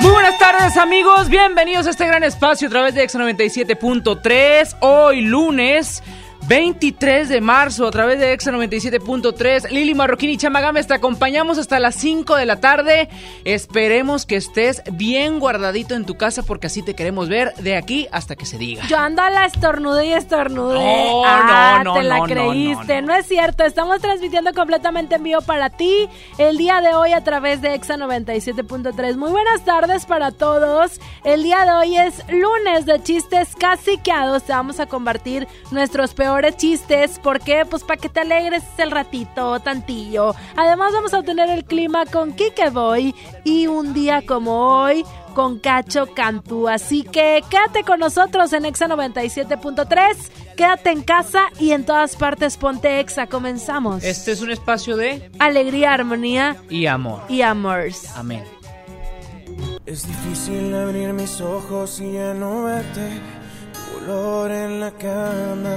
Muy buenas tardes amigos, bienvenidos a este gran espacio a través de Exa 97.3. Hoy lunes 23 de marzo a través de Exa 97.3. Lili Marroquín y Chamagames te acompañamos hasta las 5 de la tarde. Esperemos que estés bien guardadito en tu casa porque así te queremos ver de aquí hasta que se diga. Yo ando a la estornude y estornude. No, ah, no, no, te la creíste. no, es cierto. Estamos transmitiendo completamente en vivo para ti el día de hoy a través de Exa 97.3. Muy buenas tardes para todos. El día de hoy es lunes de chistes caciqueados. Te vamos a compartir nuestros peores chistes. ¿Por qué? Pues para que te alegres el ratito, tantillo. Además vamos a tener el clima con Kike Boy y un día como hoy con Cacho Cantú. Así que quédate con nosotros en Exa 97.3. Quédate en casa y en todas partes ponte Exa. Comenzamos. Este es un espacio de Alegría, armonía y amor. y amors. Amén. Es difícil abrir mis ojos y ya no verte. Tu olor en la cama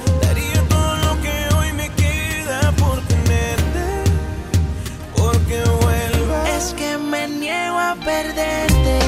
Perderte,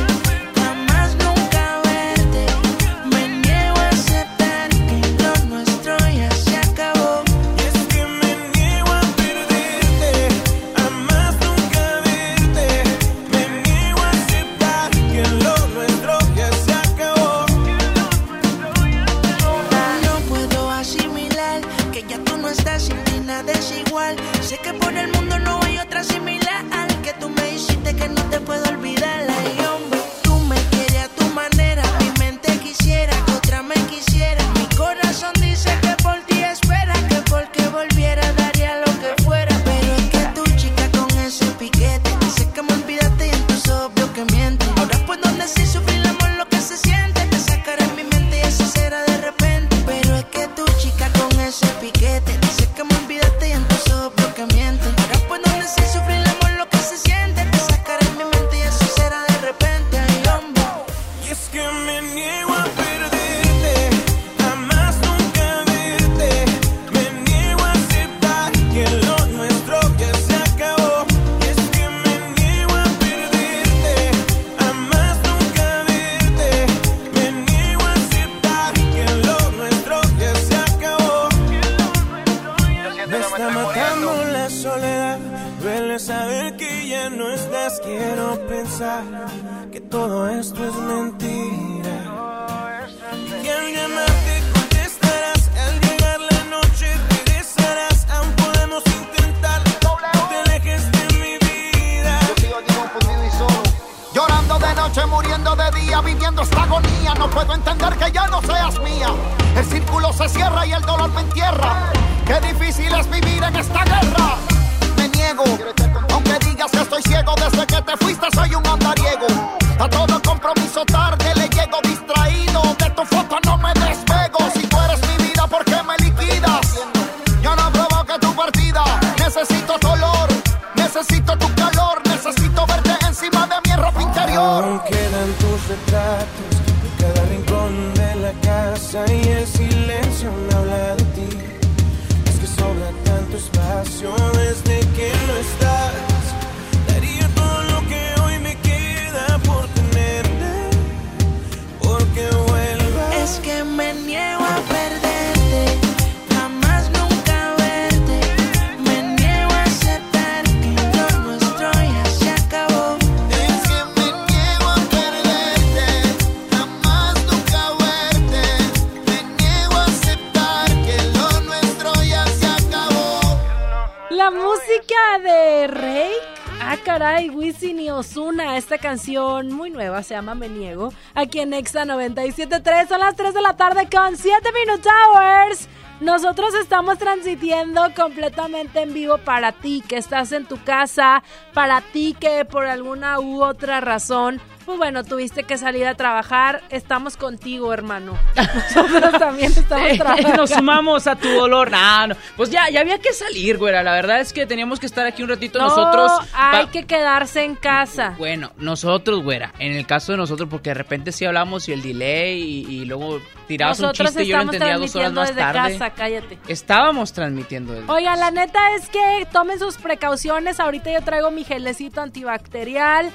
Canción muy nueva se llama Me Niego. Aquí en Exa 97.3 son las 3 de la tarde con 7 Minute Hours. Nosotros estamos transmitiendo completamente en vivo para ti que estás en tu casa, para ti que por alguna u otra razón pues bueno, tuviste que salir a trabajar. Estamos contigo, hermano. Nosotros también estamos trabajando. Nos sumamos a tu dolor. Nah, no. Pues ya, ya había que salir, güera. La verdad es que teníamos que estar aquí un ratito No, nosotros. hay que quedarse en casa. Bueno, nosotros, güera. En el caso de nosotros, porque de repente sí hablamos y el delay y, y luego tirabas un chiste y yo lo entendía dos horas más desde tarde. casa, cállate. Estábamos transmitiendo desde Oigan, la neta es que tomen sus precauciones. Ahorita yo traigo mi gelecito antibacterial.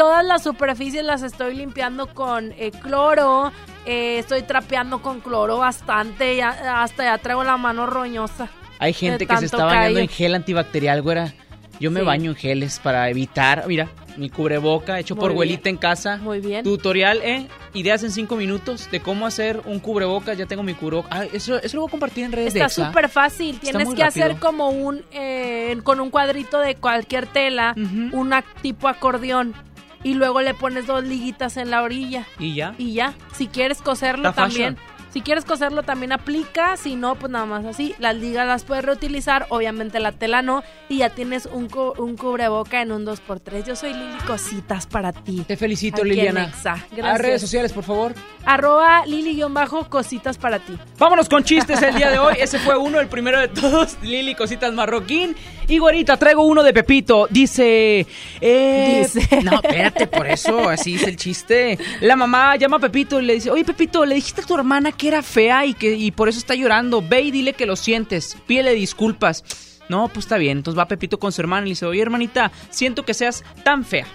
Todas las superficies las estoy limpiando con eh, cloro. Eh, estoy trapeando con cloro bastante. ya- hasta ya traigo la mano roñosa. Hay gente que se está bañando callo. en gel antibacterial, güera. Yo me Sí. baño en geles para evitar, mira, mi cubreboca hecho Muy por bien. güelita en casa. Muy bien. Tutorial, ¿eh? Ideas en cinco minutos de cómo hacer un cubrebocas. Ya tengo mi cubreboca. Ah, eso, eso lo voy a compartir en redes de Está súper fácil. Está Tienes que hacer como un. eh, con un cuadrito de cualquier tela, Ujú. una tipo acordeón. Y luego le pones dos liguitas en la orilla. Y ya. Y ya. Si quieres coserlo también. Si quieres coserlo también aplica. Si no, pues nada más así. Las ligas las puedes reutilizar. Obviamente la tela no. Y ya tienes un, cu- un cubreboca en un 2x3. Yo soy Lili Cositas para ti. Te felicito, Aquí Liliana. Exa. A Gracias. redes sociales, por favor. Arroba Lili-cositas para ti. Vámonos con chistes el día de hoy. Ese fue uno, el primero de todos. Lili Cositas Marroquín. Y güerita, traigo uno de Pepito. Dice. Eh, Dice. No, espérate, por eso, así es el chiste. La mamá llama a Pepito y le dice: Oye, Pepito, le dijiste a tu hermana que era fea y que y por eso está llorando. Ve y dile que lo sientes. Pídele disculpas. No, pues está bien. Entonces va Pepito con su hermana y le dice: Oye, hermanita, siento que seas tan fea.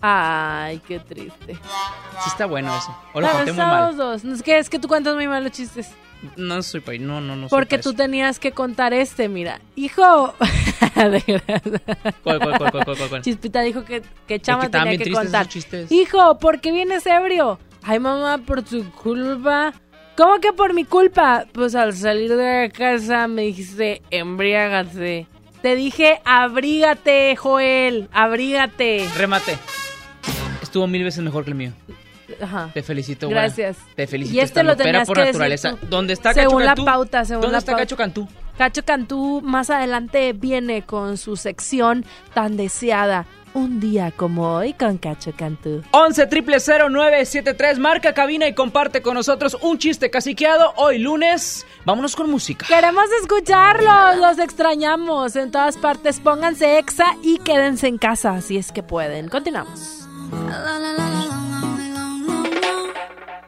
Ay, qué triste. Sí está bueno eso. O lo conté muy mal. dos. Es que, es que tú cuentas muy mal los chistes. No soy pa- no, no, no. soy Porque tú tenías que contar este, mira. Hijo. ¿Cuál, cuál, cuál, cuál, cuál, cuál? Chispita dijo que, que Chama Es que tenía que contar. Hijo, ¿por qué vienes ebrio? Ay, mamá, por tu culpa. ¿Cómo que por mi culpa? Pues al salir de casa me dijiste, embriágate. Te dije, abrígate, Joel, abrígate. Remate. Estuvo mil veces mejor que el mío. Ajá. Te felicito, güera. Gracias. Te felicito. Y este lo tenías por que decir naturaleza. tú. ¿Dónde está Según Cacho la Cantú? pauta, según ¿Dónde la está pauta. Cacho Cantú? Cacho Cantú más adelante viene con su sección tan deseada. Un día como hoy con Cacho Cantú. 11 triple 0973 marca cabina y comparte con nosotros un chiste caciqueado hoy lunes. Vámonos con música. Queremos escucharlos, los extrañamos en todas partes. Pónganse exa y quédense en casa si es que pueden. Continuamos.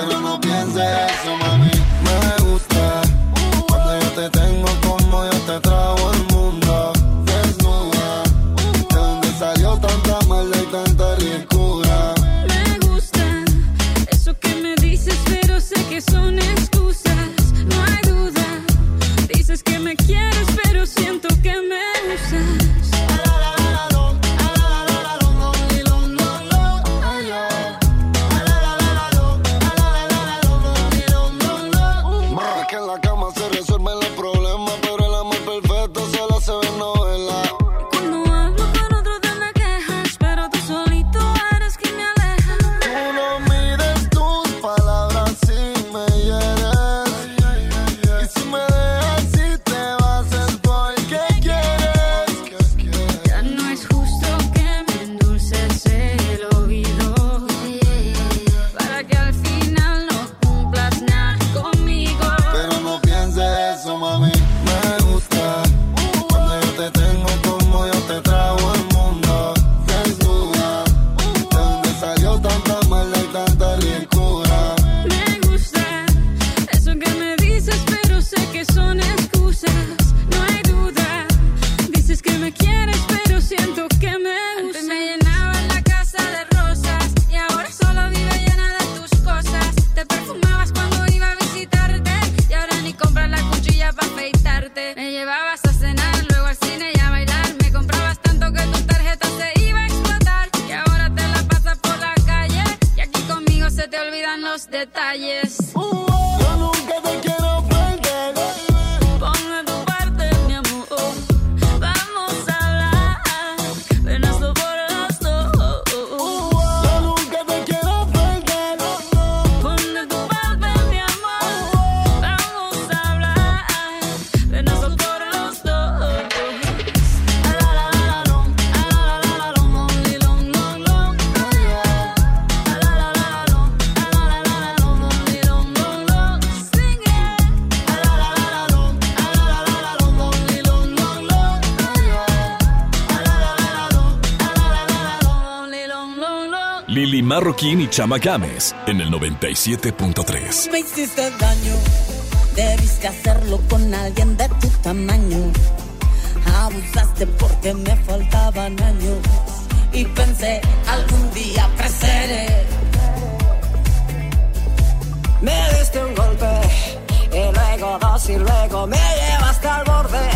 Pero no pienses eso, mami. Marroquín y Chama Games en el 97.3. Me hiciste daño, debiste hacerlo con alguien de tu tamaño. Abusaste porque me faltaban años y pensé algún día creceré. Me diste un golpe y luego dos y luego me llevaste al borde.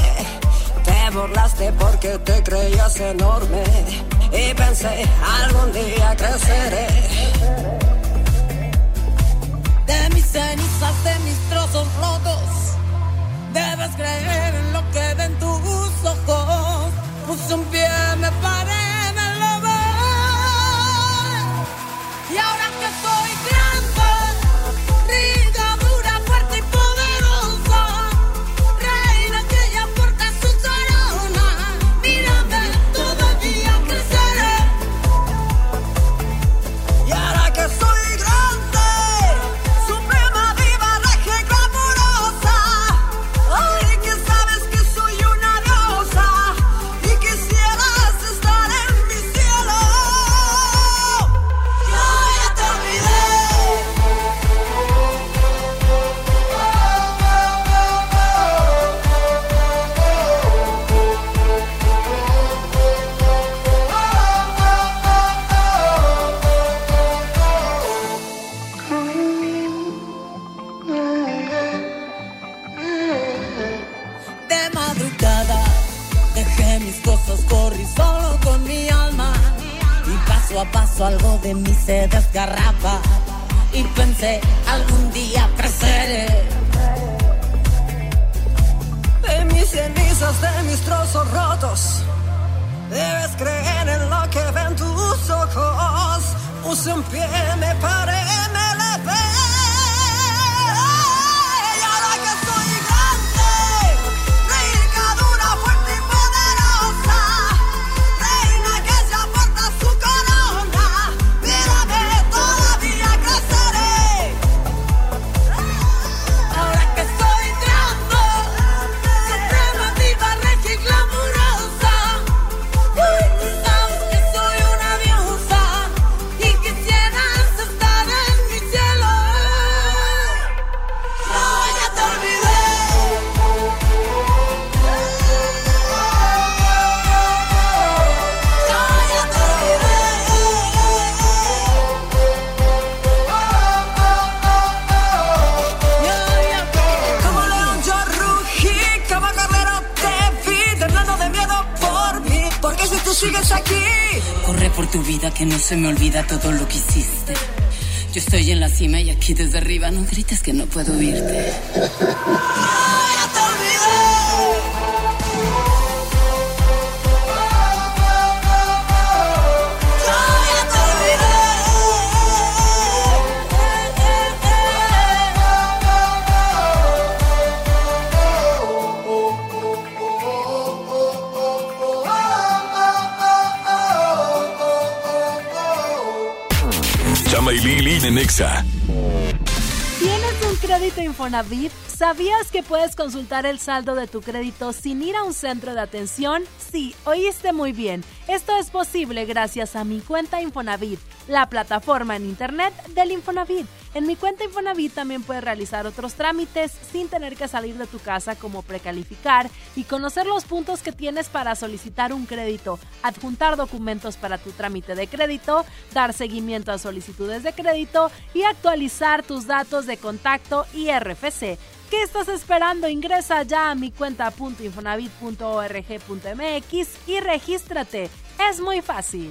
Te burlaste porque te creías enorme y pensé algún día creceré. De mis cenizas, de mis trozos rotos, debes creer en lo que ven tus ojos. Puse un pie, arriba no grites que no puedo oírte. Chama. ¿Tienes un crédito Infonavit? ¿Sabías que puedes consultar el saldo de tu crédito sin ir a un centro de atención? Sí, oíste muy bien. Esto es posible gracias a mi cuenta Infonavit, la plataforma en internet del Infonavit. En mi cuenta Infonavit también puedes realizar otros trámites sin tener que salir de tu casa como precalificar y conocer los puntos que tienes para solicitar un crédito, adjuntar documentos para tu trámite de crédito, dar seguimiento a solicitudes de crédito y actualizar tus datos de contacto y RFC. ¿Qué estás esperando? Ingresa ya a mi cuenta.infonavit.org.mx y regístrate. Es muy fácil.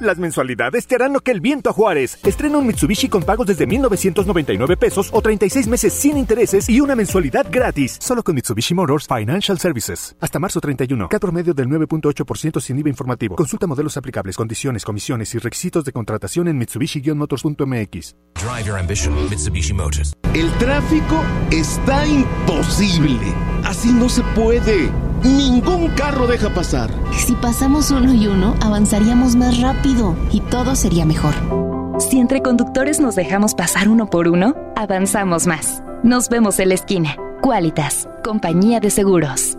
Las mensualidades te harán lo que el viento a Juárez. Estrena un Mitsubishi con pagos desde 1,999 pesos o 36 meses sin intereses y una mensualidad gratis. Solo con Mitsubishi Motors Financial Services. Hasta marzo 31. Cat promedio del 9.8% sin IVA informativo. Consulta modelos aplicables, condiciones, comisiones y requisitos de contratación en Mitsubishi-motors.mx. Drive your ambition, Mitsubishi Motors. El tráfico está imposible. Así no se puede. Ningún carro deja pasar. Si pasamos uno y uno, avanzaríamos más rápido y todo sería mejor. Si entre conductores nos dejamos pasar uno por uno, avanzamos más. Nos vemos en la esquina. Qualitas, compañía de seguros.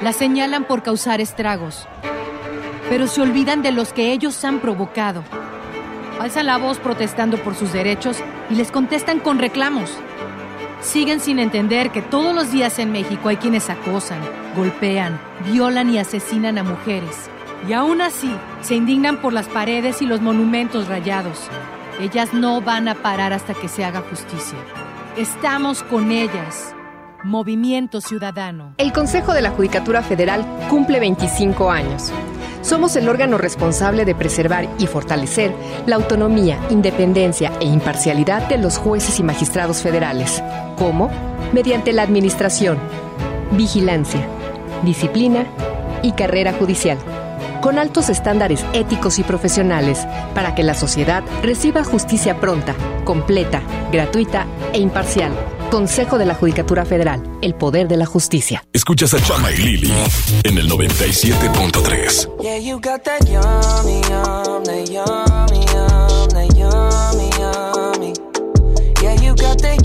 La señalan por causar estragos, pero se olvidan de los que ellos han provocado. Alzan la voz protestando por sus derechos y les contestan con reclamos. Siguen sin entender que todos los días en México hay quienes acosan, golpean, violan y asesinan a mujeres. Y aún así, se indignan por las paredes y los monumentos rayados. Ellas no van a parar hasta que se haga justicia. Estamos con ellas. Movimiento Ciudadano. El Consejo de la Judicatura Federal cumple 25 años. Somos el órgano responsable de preservar y fortalecer la autonomía, independencia e imparcialidad de los jueces y magistrados federales. ¿Cómo? Mediante la administración, vigilancia, disciplina y carrera judicial. Con altos estándares éticos y profesionales para que la sociedad reciba justicia pronta, completa, gratuita e imparcial. Consejo de la Judicatura Federal, el poder de la justicia. Escuchas a Chama y Lili en el 97.3. Yeah, you got that yummy, yum, that yummy, yum, that yummy, yummy. Yeah, you got that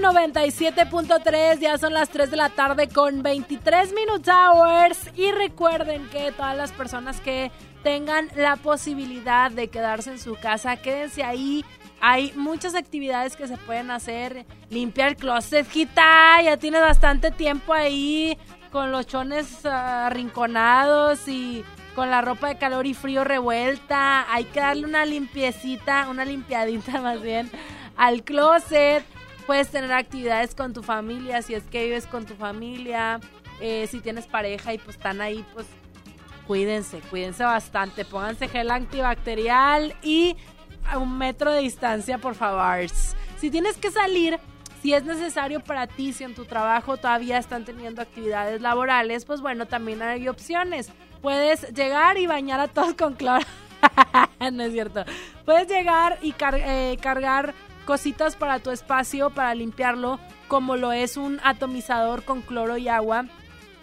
97.3, ya son las 3 de la tarde con 23 Minutes Hours. Y recuerden que todas las personas que tengan la posibilidad de quedarse en su casa, quédense ahí. Hay muchas actividades que se pueden hacer. Limpiar el closet, Gita. Ya tienes bastante tiempo ahí con los chones ah, arrinconados y con la ropa de calor y frío revuelta. Hay que darle una limpiecita, una limpiadita más bien al closet. Puedes tener actividades con tu familia, si es que vives con tu familia, eh, si tienes pareja y pues están ahí, pues cuídense, cuídense bastante, pónganse gel antibacterial y a un metro de distancia, por favor. Si tienes que salir, si es necesario para ti, si en tu trabajo todavía están teniendo actividades laborales, pues bueno, también hay opciones. Puedes llegar y bañar a todos con cloro. no es cierto. Puedes llegar y eh, cargar cositas para tu espacio, para limpiarlo, como lo es un atomizador con cloro y agua.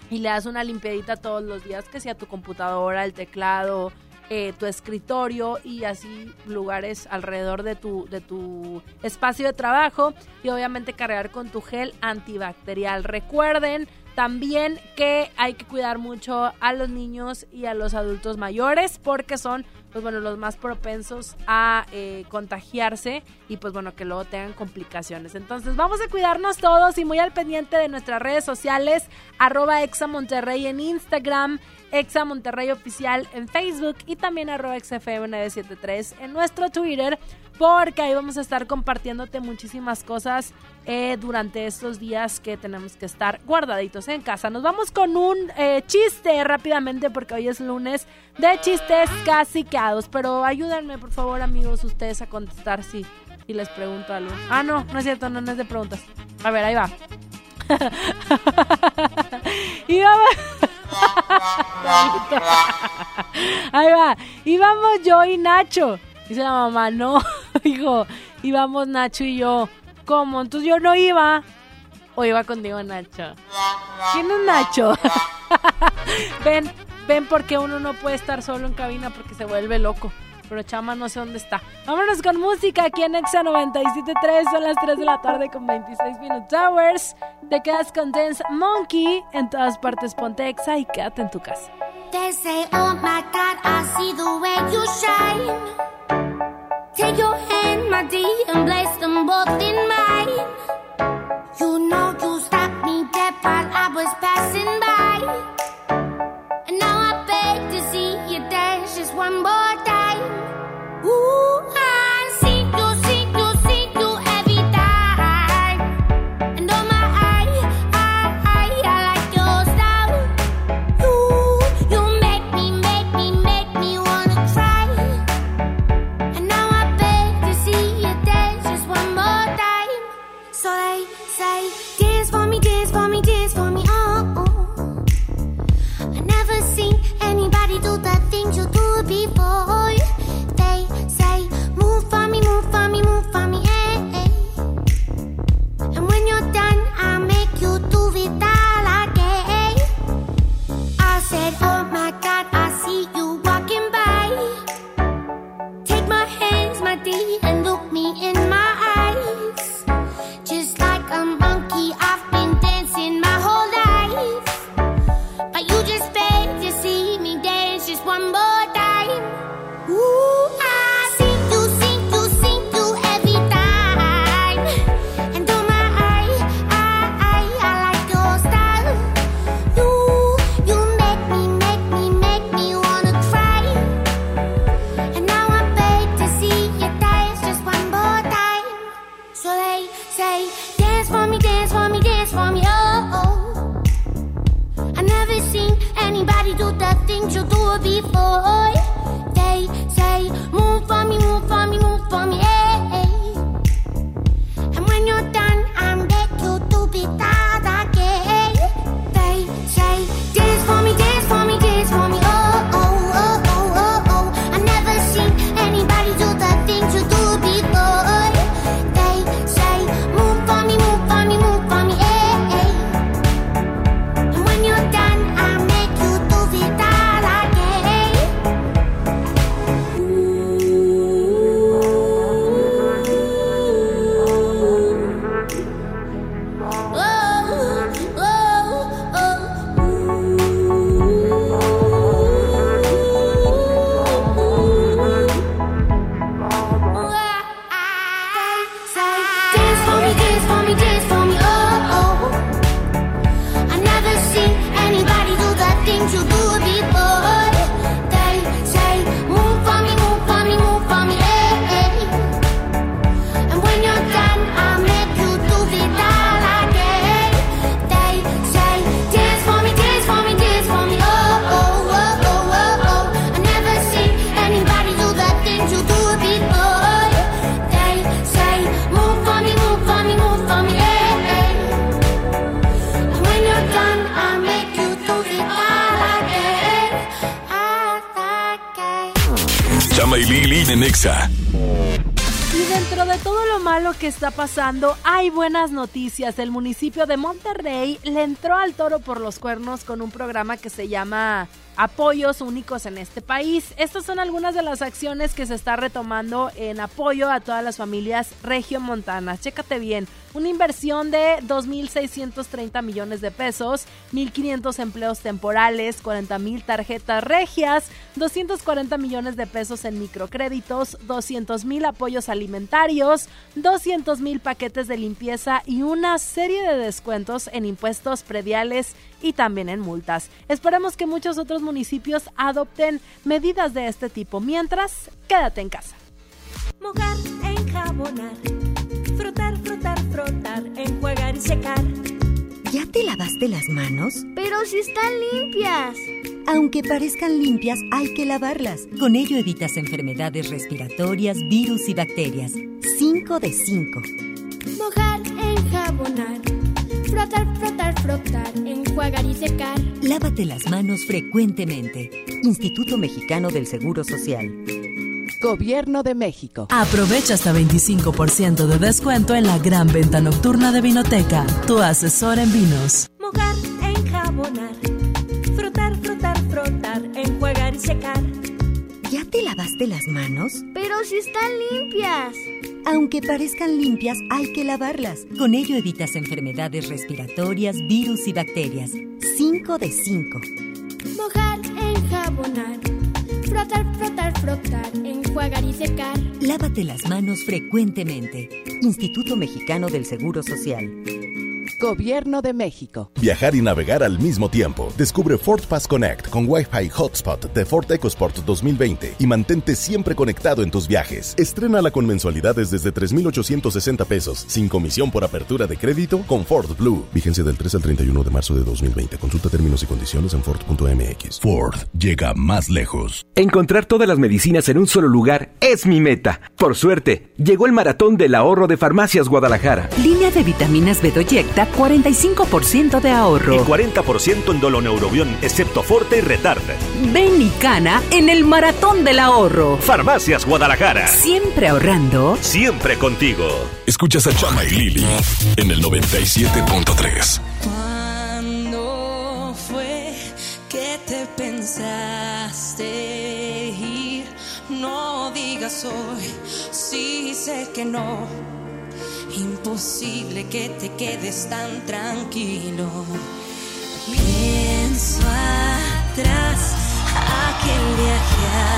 Y le das una limpiadita todos los días, que sea tu computadora, el teclado, eh, tu escritorio y así lugares alrededor de tu, de tu espacio de trabajo. Y obviamente cargar con tu gel antibacterial. Recuerden también que hay que cuidar mucho a los niños y a los adultos mayores porque son pues bueno los más propensos a eh, contagiarse y pues bueno que luego tengan complicaciones. Entonces vamos a cuidarnos todos y muy al pendiente de nuestras redes sociales arroba exa monterrey en instagram exa oficial en facebook y también arroba xfm973 en nuestro twitter porque ahí vamos a estar compartiéndote muchísimas cosas eh, durante estos días que tenemos que estar guardaditos en casa. Nos vamos con un eh, chiste rápidamente porque hoy es lunes de chistes caciqueados. Pero ayúdenme, por favor, amigos, ustedes a contestar si, si les pregunto algo. Ah, no, no es cierto, no, no es de preguntas. A ver, ahí va. y vamos. Ahí va. Íbamos yo y Nacho. Dice la mamá, no, hijo. Íbamos Nacho y yo. ¿Cómo? Entonces yo no iba. O iba contigo, Nacho. ¿Quién es Nacho? ven, ven porque uno no puede estar solo en cabina porque se vuelve loco. Pero Chama no sé dónde está. Vámonos con música aquí en Exa 97.3. Son las 3 de la tarde con 26 Minutes Hours. Te quedas con Dance Monkey. En todas partes ponte Exa y quédate en tu casa. They say, oh my God, you shine. Take your hand, my dear, and place them both in mine. Pasando, hay buenas noticias. El municipio de Monterrey le entró al toro por los cuernos con un programa que se llama Apoyos Únicos en este país. Estas son algunas de las acciones que se está retomando en apoyo a todas las familias regiomontanas. Chécate bien, una inversión de 2.630 millones de pesos, 1.500 empleos temporales, 40.000 tarjetas regias, 240 millones de pesos en microcréditos, 200.000 apoyos alimentarios, 200.000 paquetes de limpieza y una serie de descuentos en impuestos prediales y también en multas. Esperemos que muchos otros municipios adopten medidas de este tipo. Mientras, quédate en casa. Mojar, enjabonar, frotar, frotar, frotar, enjuagar y secar. ¿Ya te lavaste las manos? Pero si están limpias. Aunque parezcan limpias, hay que lavarlas. Con ello evitas enfermedades respiratorias, virus y bacterias. 5 de 5. Mojar, enjabonar, frotar, frotar, frotar, enjuagar y secar. Lávate las manos frecuentemente. Instituto Mexicano del Seguro Social. Gobierno de México. Aprovecha hasta 25% de descuento en la gran venta nocturna de Vinoteca, tu asesor en vinos. Mojar, enjabonar, frotar, frotar, frotar, enjuagar y secar. ¿Ya te lavaste las manos? Pero si están limpias. Aunque parezcan limpias, hay que lavarlas. Con ello evitas enfermedades respiratorias, virus y bacterias. 5 de 5. Mojar, enjabonar, frotar, frotar, frotar, enjuagar y secar. Lávate las manos frecuentemente. Instituto Mexicano del Seguro Social. Gobierno de México. Viajar y navegar al mismo tiempo. Descubre Ford Pass Connect con Wi-Fi Hotspot de Ford EcoSport 2020 y mantente siempre conectado en tus viajes. Estrénala con mensualidades desde 3,860 pesos, sin comisión por apertura de crédito con Ford Blue. Vigencia del 3 al 31 de marzo de 2020. Consulta términos y condiciones en Ford.mx. Ford llega más lejos. Encontrar todas las medicinas en un solo lugar es mi meta. Por suerte, llegó el maratón del ahorro de Farmacias Guadalajara. Línea de vitaminas Bedoyecta, 45% de ahorro. Y 40% en doloneurobión, excepto Forte y Retard. Ven y cana en el maratón del ahorro. Farmacias Guadalajara. Siempre ahorrando. Siempre contigo. Escuchas a Chama y Lili en el 97.3. ¿Cuándo fue que te pensaste ir? No digas hoy, sí sé que no. Imposible que te quedes tan tranquilo. Pienso atrás, aquel viaje a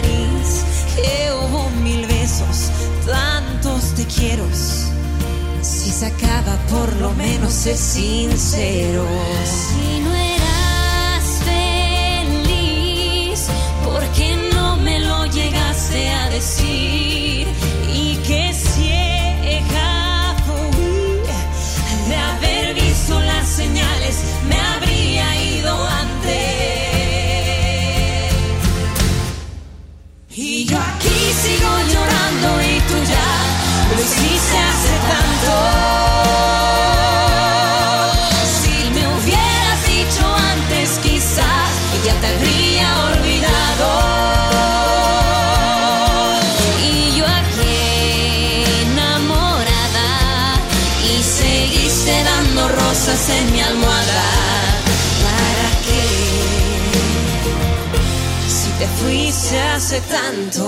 París, que hubo mil besos, tantos te quiero. Si se acaba, por lo menos es sincero. Si no eras feliz, ¿por qué no me lo llegaste a decir? Me habría ido antes. Y yo aquí sigo llorando hace tanto.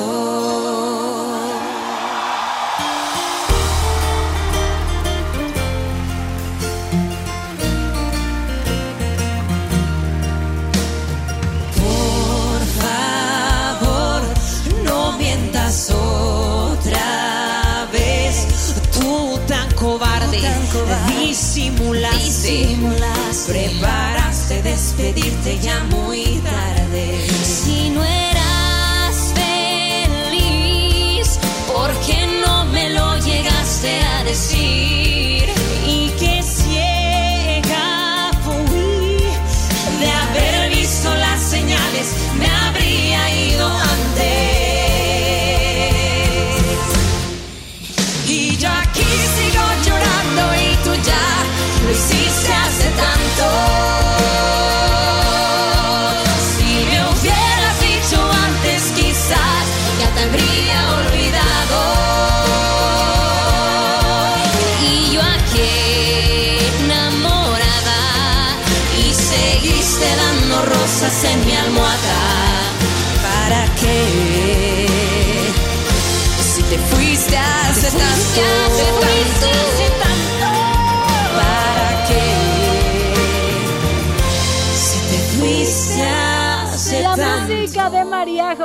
Por favor, no mientas otra vez. Tú tan cobarde, disimulaste, preparaste despedirte ya muy llegaste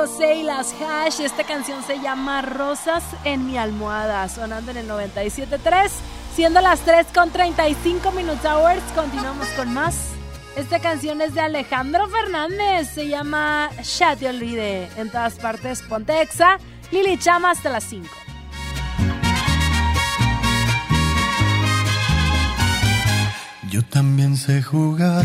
José y las Hash. Esta canción se llama Rosas en mi almohada, sonando en el 97.3. Siendo las 3 con 35 minutes hours, continuamos con más. Esta canción es de Alejandro Fernández, se llama Ya te olvidé. En todas partes, Pontexa. Lili Chama hasta las 5. Yo también sé jugar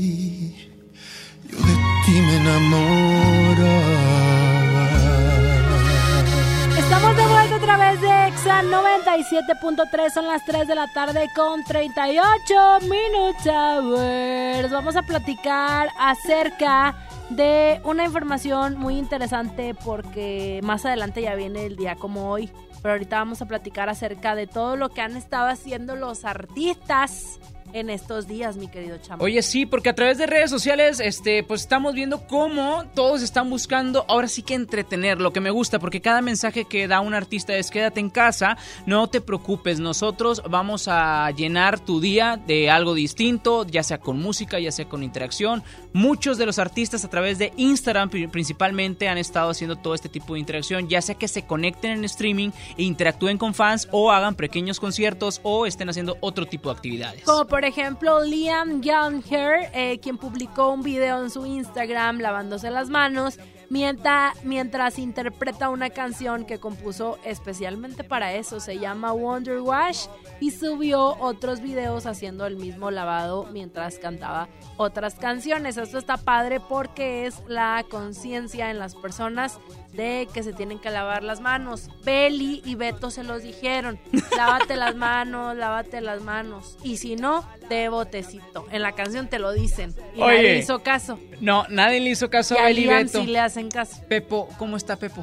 de Exa 97.3, son las 3 de la tarde con 38 minutos. Vamos a platicar acerca de una información muy interesante porque más adelante ya viene el día como hoy. Pero ahorita vamos a platicar acerca de todo lo que han estado haciendo los artistas en estos días, mi querido chamo. Oye, sí, porque a través de redes sociales, este, pues estamos viendo cómo todos están buscando ahora sí que entretener, lo que me gusta, porque cada mensaje que da un artista es quédate en casa, no te preocupes, nosotros vamos a llenar tu día de algo distinto, ya sea con música, ya sea con interacción. Muchos de los artistas a través de Instagram pri- principalmente han estado haciendo todo este tipo de interacción, ya sea que se conecten en streaming e interactúen con fans o hagan pequeños conciertos o estén haciendo otro tipo de actividades. Como por ejemplo Liam Youngher, eh, quien publicó un video en su Instagram lavándose las manos mientras, mientras interpreta una canción que compuso especialmente para eso. Se llama Wonder Wash y subió otros videos haciendo el mismo lavado mientras cantaba otras canciones. Esto está padre porque es la conciencia en las personas de que se tienen que lavar las manos. Beli y Beto se los dijeron. Lávate las manos, lávate las manos. Y si no, de botecito. En la canción te lo dicen. Y Oye. nadie hizo caso. No, nadie le hizo caso Y a a Eli Liam Beto. sí le hacen caso. Pepo, ¿cómo está Pepo?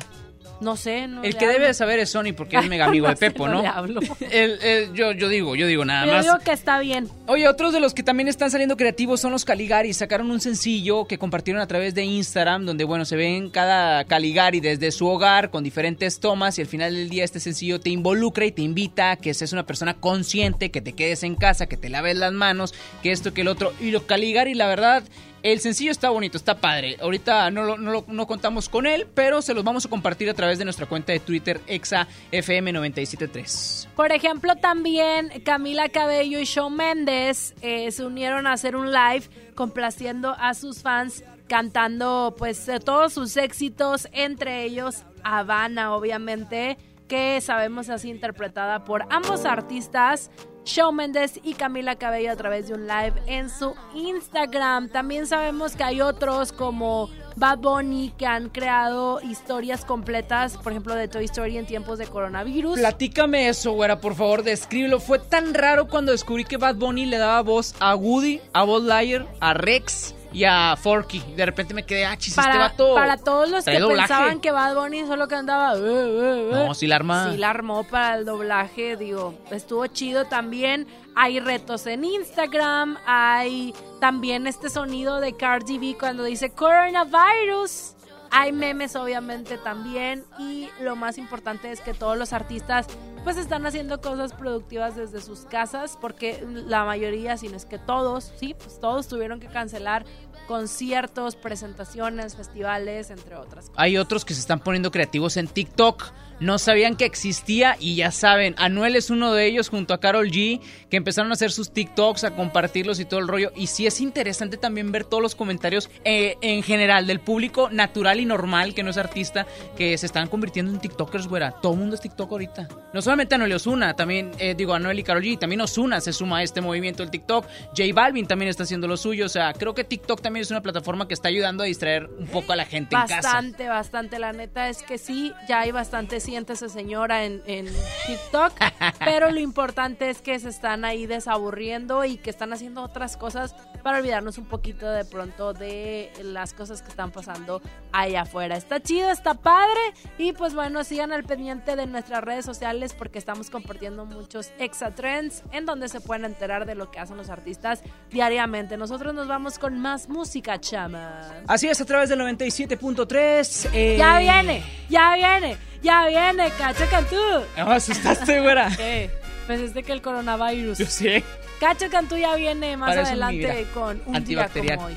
No sé, no El que debe de saber es Sony porque es mega amigo de No Pepo, no ¿no? le hablo. El- el- yo, yo digo, yo digo nada Yo más. digo que está bien. Oye, otros de los que también están saliendo creativos son los Caligari. Sacaron un sencillo que compartieron a través de Instagram, donde, bueno, se ven cada Caligari desde su hogar con diferentes tomas y al final del día este sencillo te involucra y te invita a que seas una persona consciente, que te quedes en casa, que te laves las manos, que esto, que el otro. Y los Caligari, la verdad... El sencillo está bonito, está padre. Ahorita no, lo- no, no contamos con él, pero se los vamos a compartir a través de nuestra cuenta de Twitter, ExaFM973. Por ejemplo, también Camila Cabello y Shawn Mendes eh, se unieron a hacer un live complaciendo a sus fans cantando pues eh, todos sus éxitos, entre ellos Habana, obviamente, que sabemos así interpretada por ambos artistas. Shawn Mendes y Camila Cabello a través de un live en su Instagram. También sabemos que hay otros como Bad Bunny que han creado historias completas, por ejemplo, de Toy Story en tiempos de coronavirus. Platícame eso, güera, por favor, descríbelo. Fue tan raro cuando descubrí que Bad Bunny le daba voz a Woody, a Buzz Lightyear, a Rex y a Forky. De repente me quedé, ah, chis, este para, vato. para todos los que doblaje. pensaban que Bad Bunny solo cantaba. "Uh, uh, uh", No, sí la arma. Sí la armó para el doblaje, digo, estuvo chido también. Hay retos en Instagram, hay también este sonido de Cardi B cuando dice coronavirus. Hay memes obviamente también y lo más importante es que todos los artistas pues están haciendo cosas productivas desde sus casas porque la mayoría, si no es que todos, sí, pues todos tuvieron que cancelar conciertos, presentaciones, festivales, entre otras cosas. Hay otros que se están poniendo creativos en TikTok. No sabían que existía y ya saben, Anuel es uno de ellos junto a Carol G, que empezaron a hacer sus TikToks, a compartirlos y todo el rollo. Y sí es interesante también ver todos los comentarios eh, en general del público natural y normal, que no es artista, que se están convirtiendo en TikTokers, güera. Todo el mundo es TikTok ahorita. No solamente Anuel y Osuna, también, eh, digo, Anuel y Carol G, también Osuna se suma a este movimiento del TikTok. J Balvin también está haciendo lo suyo. O sea, creo que TikTok también es una plataforma que está ayudando a distraer un poco a la gente en casa. Bastante, bastante. La neta es que sí, ya hay bastante siéntese señora en, en TikTok, pero lo importante es que se están ahí desaburriendo y que están haciendo otras cosas para olvidarnos un poquito de pronto de las cosas que están pasando allá afuera. Está chido, está padre y pues bueno, sigan al pendiente de nuestras redes sociales porque estamos compartiendo muchos extra trends en donde se pueden enterar de lo que hacen los artistas diariamente. Nosotros nos vamos con más música, chama. Así es, a través del 97.3. eh, Ya viene, ya viene, ya viene, Cacho Cantú. Me asustaste, güera. Eh, pues es de que el coronavirus. Yo sé. Cacho Cantú ya viene más Para adelante con un día antibacterial. como hoy.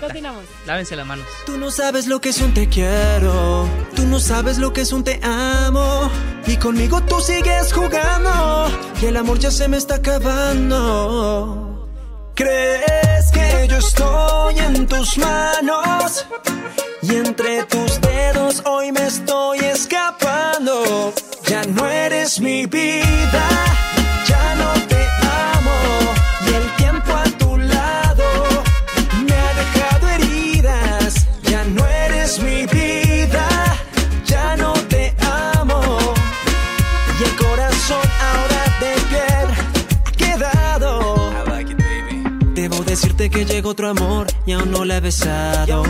Continuamos. Lávense las manos. Tú no sabes lo que es un te quiero, tú no sabes lo que es un te amo. Y conmigo tú sigues jugando, y el amor ya se me está acabando. ¿Crees que yo estoy en tus manos? Y entre tus dedos hoy me estoy escapando. Ya no eres mi vida, ya no te decirte que llegó otro amor y aún no la he besado.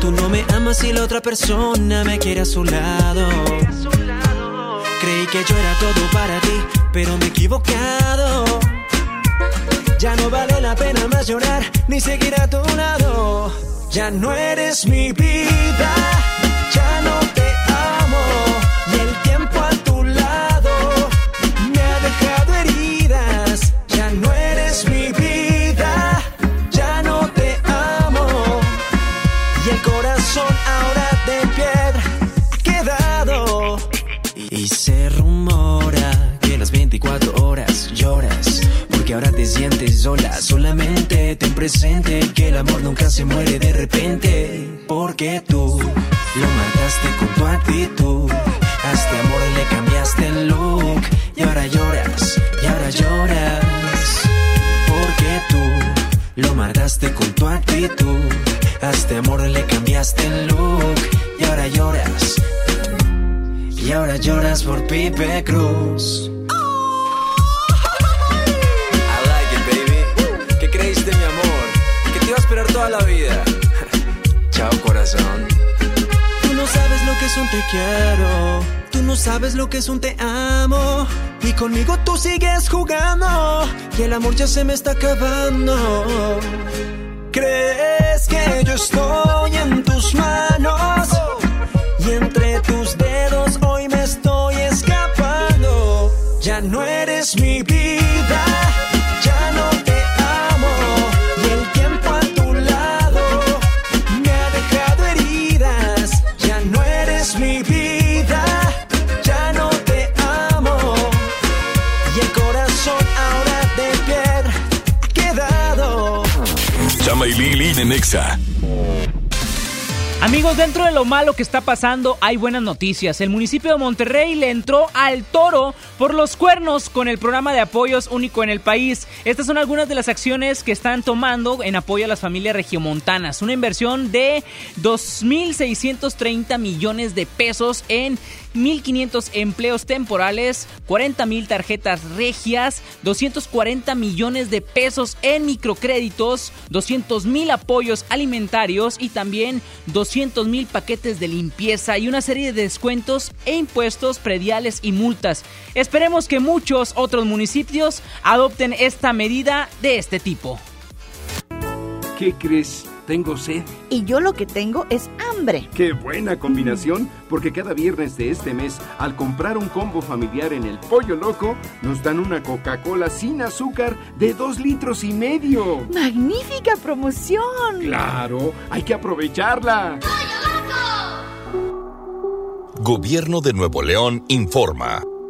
Tú no me amas y la otra persona me quiere a su lado. Creí que yo era todo para ti, pero me he equivocado. Ya no vale la pena más llorar ni seguir a tu lado. Ya no eres mi vida, ya no sientes sola, solamente ten presente que el amor nunca se muere de repente. Porque tú lo mataste con tu actitud. A este amor le cambiaste el look. Y ahora lloras, y ahora lloras. Porque tú lo mataste con tu actitud. A este amor le cambiaste el look. Y ahora lloras. Y ahora lloras por Pipe Cruz. Toda la vida. Chao, corazón. Tú no sabes lo que es un te quiero. Tú no sabes lo que es un te amo. Y conmigo tú sigues jugando. Y el amor ya se me está acabando. ¿Crees que yo estoy en tus manos? Y entre tus dedos hoy me estoy escapando. Ya no eres mi vida. Amigos, dentro de lo malo que está pasando hay buenas noticias. El municipio de Monterrey le entró al toro por los cuernos con el programa de apoyos único en el país. Estas son algunas de las acciones que están tomando en apoyo a las familias regiomontanas. Una inversión de 2.630 millones de pesos en 1.500 empleos temporales, 40.000 tarjetas regias, 240 millones de pesos en microcréditos, 200.000 apoyos alimentarios y también 200.000 paquetes de limpieza y una serie de descuentos e impuestos prediales y multas. Esperemos que muchos otros municipios adopten esta medida de este tipo. ¿Qué crees? Tengo sed. Y yo lo que tengo es hambre. Qué buena combinación, porque cada viernes de este mes, al comprar un combo familiar en el Pollo Loco, nos dan una Coca-Cola sin azúcar de dos litros y medio. ¡Magnífica promoción! Claro, hay que aprovecharla. Gobierno de Nuevo León informa.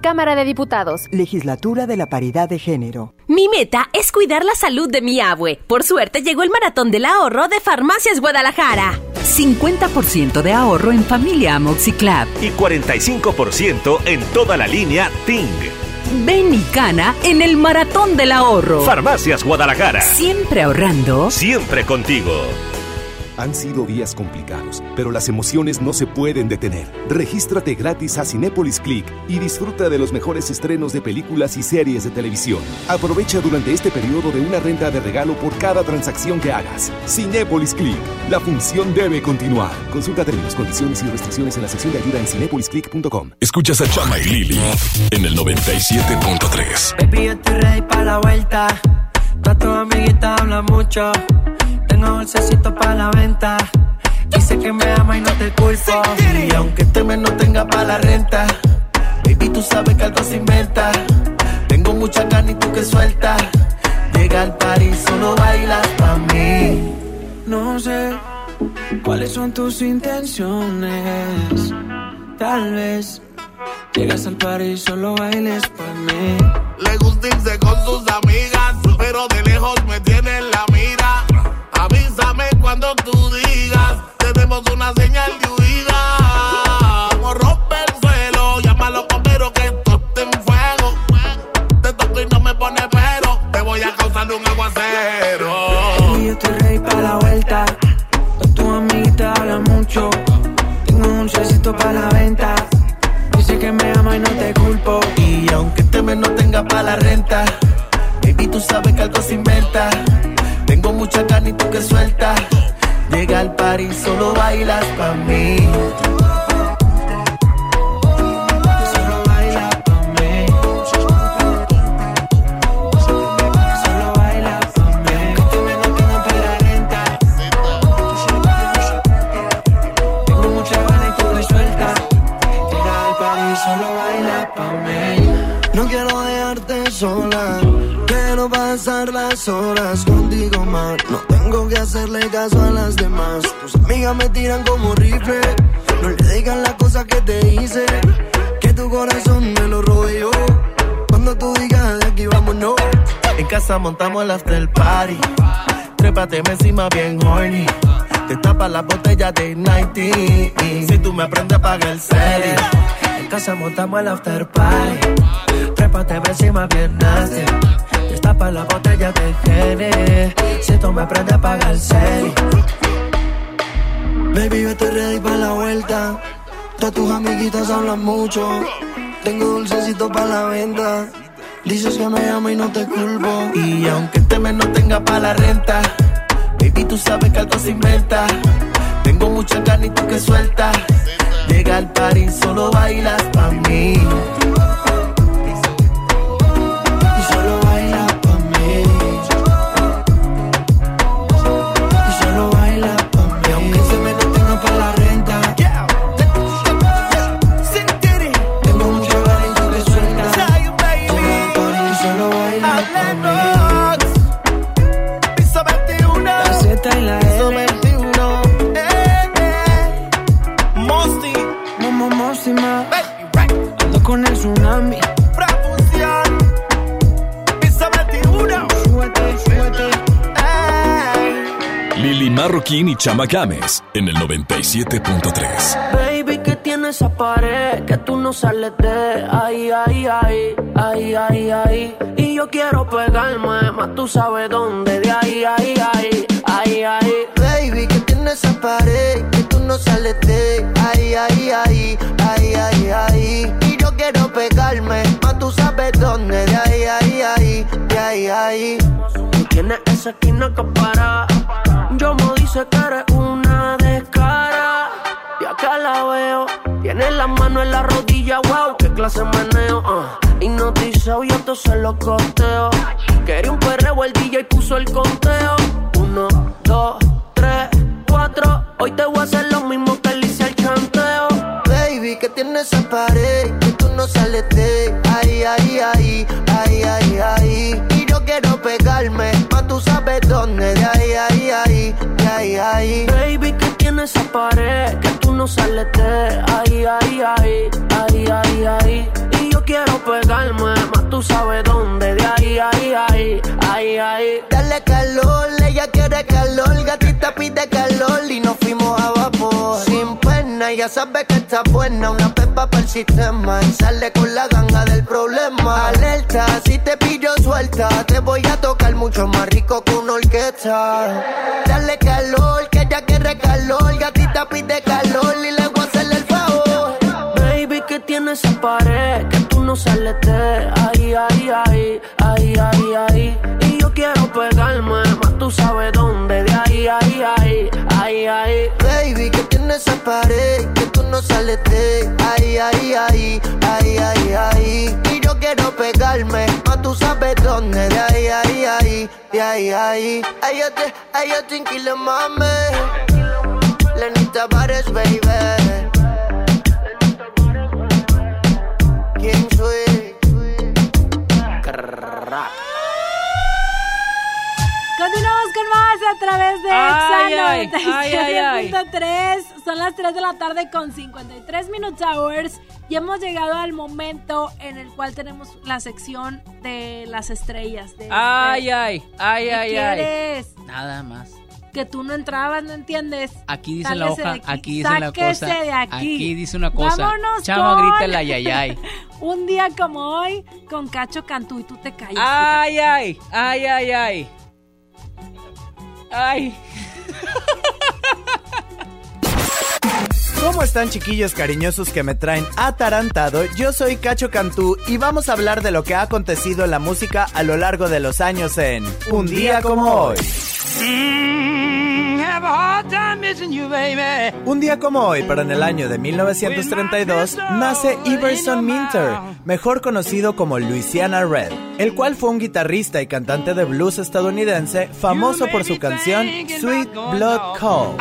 Cámara de Diputados. Legislatura de la Paridad de Género. Mi meta es cuidar la salud de mi abue. Por suerte llegó el maratón del ahorro de Farmacias Guadalajara. 50% de ahorro en familia Amoxiclab. Y 45% en toda la línea Ting. Ven y cana en el maratón del ahorro. Farmacias Guadalajara. Siempre ahorrando. Siempre contigo. Han sido días complicados, pero las emociones no se pueden detener. Regístrate gratis a Cinépolis Click y disfruta de los mejores estrenos de películas y series de televisión. Aprovecha durante este periodo de una renta de regalo por cada transacción que hagas. Cinépolis Click. La función debe continuar. Consulta términos, condiciones y restricciones en la sección de ayuda en cinépolisclick.com. Escuchas a Chama y Lili en el 97.3. Baby, yo estoy ready para la vuelta. Toda tu amiguita habla mucho. Tengo dulcecito para la venta. Dice que me ama y no te culpo. Y aunque este mes no tenga para la renta, baby, tú sabes que algo se inventa. Tengo mucha carne y tú que suelta. Llega al party, solo bailas pa' mí. No sé cuáles son tus intenciones. Tal vez llegas al party y solo bailes pa' mí. Le gusta irse con sus amigas, pero de lejos me tiene en la mira. Cuando tú digas, tenemos una señal de huida. Como rompe el suelo, llámalo pero que esto esté en fuego. Te toco y no me pone pero, te voy a causar un aguacero. Y yo estoy ready para la vuelta. Con tu amiguita habla mucho. Tengo un dulcecito para la venta. Dice que me ama y no te culpo. Y aunque este mes no tenga para la renta, Baby, tú sabes que algo se inventa. Tengo mucha carne y tú que suelta. Llega al par y solo bailas pa' mí. Solo bailas pa' mí. Solo bailas pa' mí. Te me no tengo para. Tengo mucha gana y tú que suelta. Llega al par y solo bailas pa' mí. No quiero dejarte sola. Quiero pasar las horas contigo No tengo que hacerle caso a las demás. Tus amigas me tiran como rifle. No le digan las cosas que te hice. Que tu corazón me lo yo. Cuando tú digas de aquí vámonos. En casa montamos el after party. Trépate encima bien horny. Te tapa la botella de 90. Si tú me aprendes a pagar el serie. En casa montamos el after party. Trépate encima bien nasty. Tapa la botella de Gene. Si tú me aprendes a pagar el serie. Baby, yo ready para la vuelta. Todas tus amiguitas hablan mucho. Tengo dulcecito para la venta. Dices que me amo y no te culpo. Y aunque este mes no tenga para la renta, baby, tú sabes que algo se inventa. Tengo mucha carne y tú que suelta. Llega al party solo bailas pa' mí. Marroquín y Chama Games en el 97.3. Baby, que tiene esa pared que tú no sales de ahí, ahí, ahí, ahí, ahí, ahí. Y yo quiero pegarme, más tú sabes dónde, de ahí, ahí, ahí, ahí, ahí. Baby, que tiene esa pared que tú no sales de ahí, ahí, ahí, ahí, ahí, ahí. Y yo quiero pegarme, más tú sabes dónde, de ahí, ahí, ahí, de ahí. Tú tienes esa esquina que para. Dice que eres una descara. Y acá la veo. Tiene la mano en la rodilla, wow, qué clase de meneo. Uh. Hipnotizado, yo todo se lo costeo. Quería un perreo, el DJ puso el conteo. Uno, dos, tres, cuatro. Hoy te voy a hacer lo mismo que le hice al chanteo. Baby, que tiene esa pared que tú no sales de ahí, ahí, ahí, ahí, ahí. Ahí. Baby, que tiene esa pared que tú no sales de ahí, ahí, ahí, ahí, ahí, ahí. Y yo quiero pegarme, más tú sabes dónde, de ahí, ahí, ahí, ahí, ahí. Dale calor, ella quiere calor, gatita pide calor y nos fuimos a vapor. Sin pena, ya sabe que está buena, una pepa para el sistema y sale con la ganga del problema. Alerta, si te pillo suelta, te voy a tocar mucho más rico que una orquesta. Dale calor, que ella quiere calor, gatita pide calor y le voy a hacerle el favor. Baby, que tiene esa pared que tú no sales de ahí, ahí, ahí, ahí, ahí, ahí. Y yo quiero pegarme, más tú sabes dónde, de ahí, ahí, ahí, ahí, ahí. Baby, que tiene esa pared que tú no sales de ahí, ahí, ahí, ahí, ahí, ahí. Y yo quiero pegarme, más tú sabes dónde, de ahí, ahí, ahí, de ahí, ahí. Ay, yo te, ay, yo te inquilo, mami. Lenita Bares, baby. ¿Quién soy? Continuamos con más a través de Ay, Exa ay, ay, ay, ay. 97.3. Son las 3 de la tarde con 53 minutes hours y hemos llegado al momento en el cual tenemos la sección de las estrellas. De, Ay, de- ay, ay, ¿Qué ay, ay. quieres? Nada más. Que tú no entrabas, ¿no entiendes? Aquí dice la Sálgase hoja, de aquí, aquí dice la sáquese cosa. de aquí. dice una cosa. Vámonos Chama con- grita la yayay. Un día como hoy con Cacho Cantú y tú te callas. Ay, ay, ay, ay, ay. Ay. ¿Cómo están chiquillos cariñosos que me traen atarantado? Yo soy Cacho Cantú y vamos a hablar de lo que ha acontecido en la música a lo largo de los años en Un día como hoy. Un día como hoy, pero en el año de 1932, nace Iverson Minter, mejor conocido como Louisiana Red, el cual fue un guitarrista y cantante de blues estadounidense famoso por su canción Sweet Blood Call.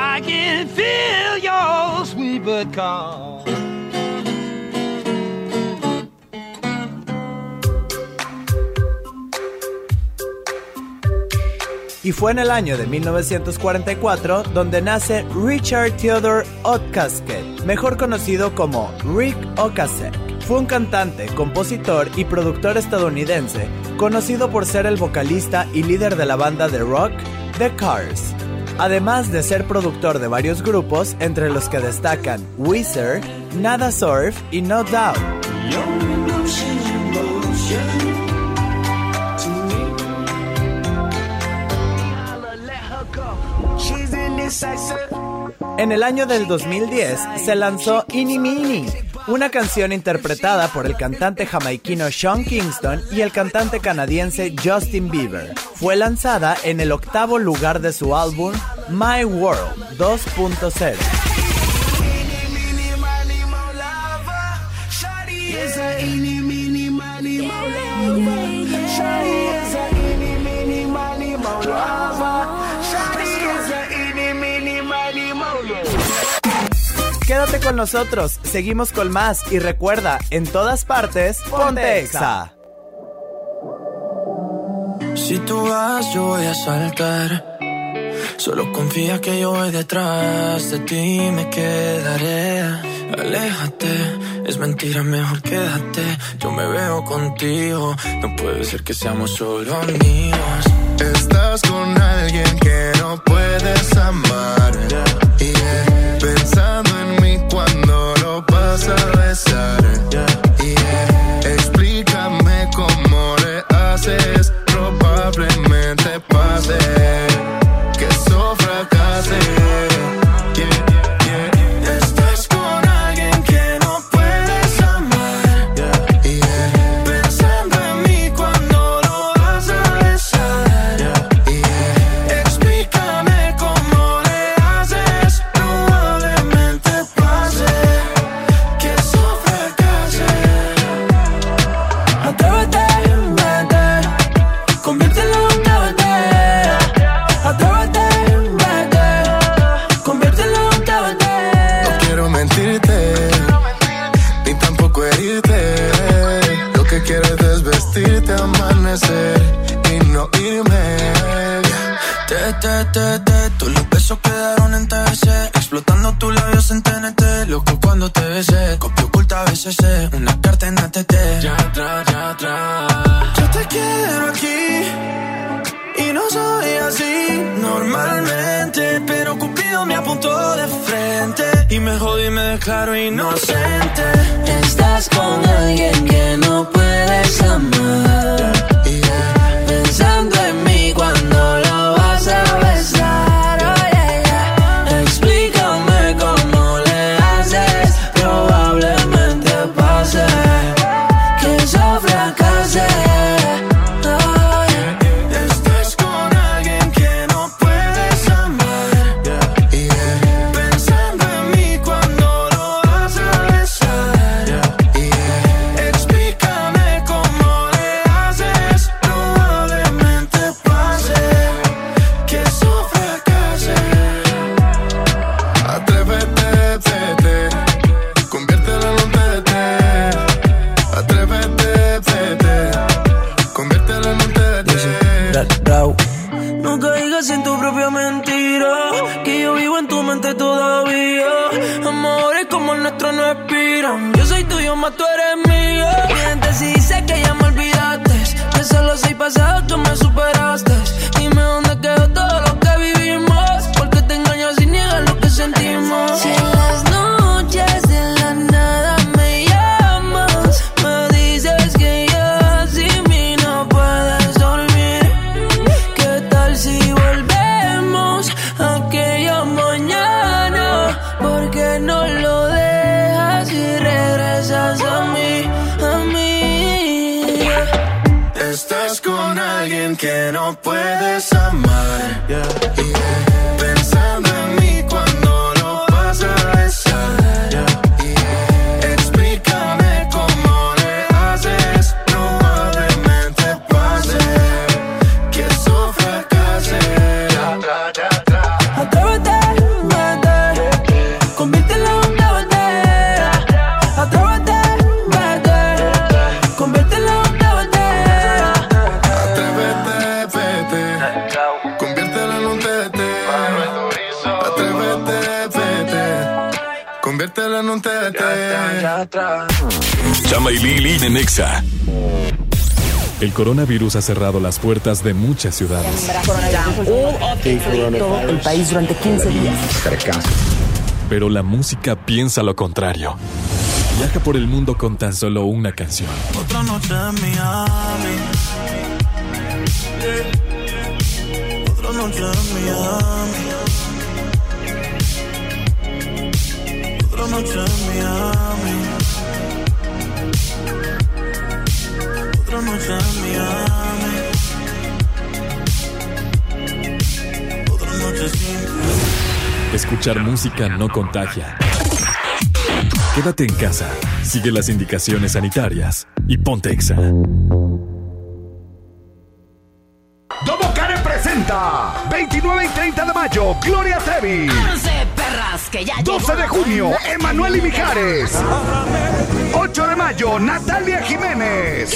Y fue en el año de 1944 donde nace Richard Theodore Ocasek, mejor conocido como Rick Ocasek. Fue un cantante, compositor y productor estadounidense, conocido por ser el vocalista y líder de la banda de rock The Cars. Además de ser productor de varios grupos, entre los que destacan Weezer, Nada Surf y No Doubt. En el año del 2010 se lanzó Ini Mini, una canción interpretada por el cantante jamaiquino Sean Kingston y el cantante canadiense Justin Bieber. Fue lanzada en el octavo lugar de su álbum My World 2.0. Quédate con nosotros, seguimos con más y recuerda, en todas partes, ponte Exa. Si tú vas, yo voy a saltar. Solo confía que yo voy detrás de ti, me quedaré. Aléjate, es mentira, mejor quédate. Yo me veo contigo, no puede ser que seamos solo amigos. Estás con alguien que no puedes amar. Yeah. Pensando en cuando lo vas a besar. Que no puedes amar. Chama y Lili en Exa. El coronavirus ha cerrado las puertas de muchas ciudades. el país durante 15 días. Pero la música piensa lo contrario. Viaja por el mundo con tan solo una canción. Otra noche en Miami. Otra noche en Miami. Otra noche en Miami. Otra noche sin Escuchar música no contagia. Quédate en casa, sigue las indicaciones sanitarias y ponte Exa. Domo Care presenta 29 y 30 de mayo, Gloria Trevi. perras, que ya 12 de junio, Emanuel y Mijares. 8 de mayo, Natalia Jiménez.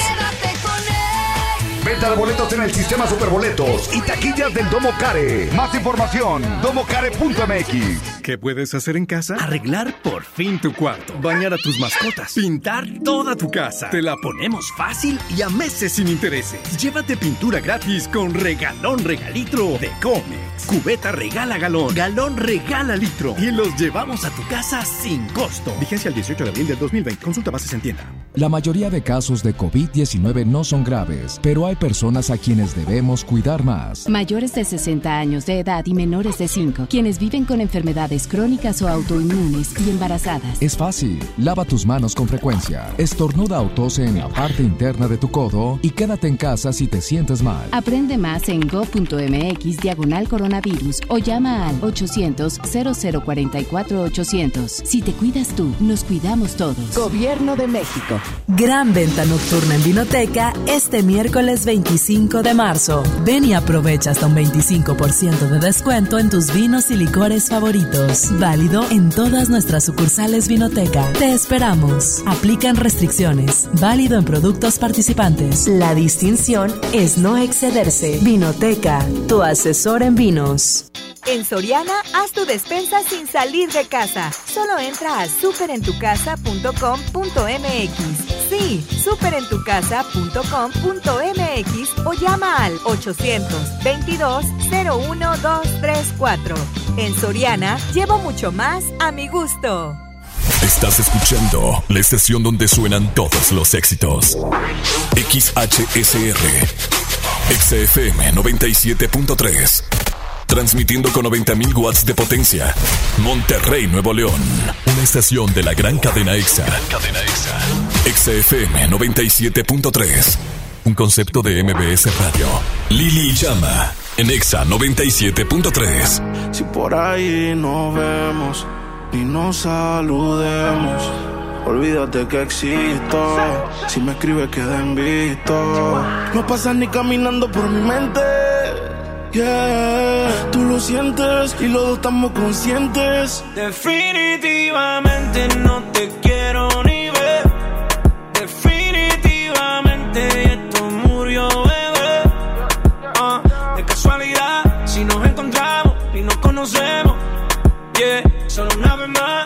Venta de boletos en el sistema Superboletos y taquillas del Domo Care. Más información, domocare.mx. ¿Qué puedes hacer en casa? Arreglar por fin tu cuarto. Bañar a tus mascotas. Pintar toda tu casa. Te la ponemos fácil y a meses sin intereses. Llévate pintura gratis con regalón regalitro de Comex. Cubeta regala galón. Galón regala litro. Y los llevamos a tu casa sin costo. Vigencia el 18 de abril del 2020. Consulta bases en tienda. La mayoría de casos de COVID-19 no son graves, pero hay personas a quienes debemos cuidar más. Mayores de 60 años de edad y menores de 5, quienes viven con enfermedades crónicas o autoinmunes y embarazadas. Es fácil. Lava tus manos con frecuencia. Estornuda o tose en la parte interna de tu codo y quédate en casa si te sientes mal. Aprende más en go.mx diagonal coronavirus o llama al 800-0044-800. Si te cuidas tú, nos cuidamos todos. Gobierno de México. Gran venta nocturna en Vinoteca este miércoles 25 de marzo. Ven y aprovecha hasta un 25% de descuento en tus vinos y licores favoritos. Válido en todas nuestras sucursales Vinoteca. Te esperamos. Aplican restricciones. Válido en productos participantes. La distinción es no excederse. Vinoteca, tu asesor en vinos. En Soriana, haz tu despensa sin salir de casa. Solo entra a superentucasa.com.mx. Sí, superentucasa.com.mx o llama al 822-01-234. En Soriana, llevo mucho más a mi gusto. Estás escuchando la estación donde suenan todos los éxitos. XHSR. XFM 97.3. Transmitiendo con 90.000 watts de potencia. Monterrey, Nuevo León. Una estación de la gran cadena EXA. cadena EXA. XFM 97.3. Un concepto de MBS Radio. Lili Llama. En EXA 97.3. Si por ahí nos vemos y nos saludemos, olvídate que existo. Si me escribes, queda visto. No pasas ni caminando por mi mente. Tú lo sientes y los dos estamos conscientes. Definitivamente no te quiero ni ver. Definitivamente esto murió, bebé. Ah, de casualidad, si nos encontramos y nos conocemos. Yeah, solo una vez más,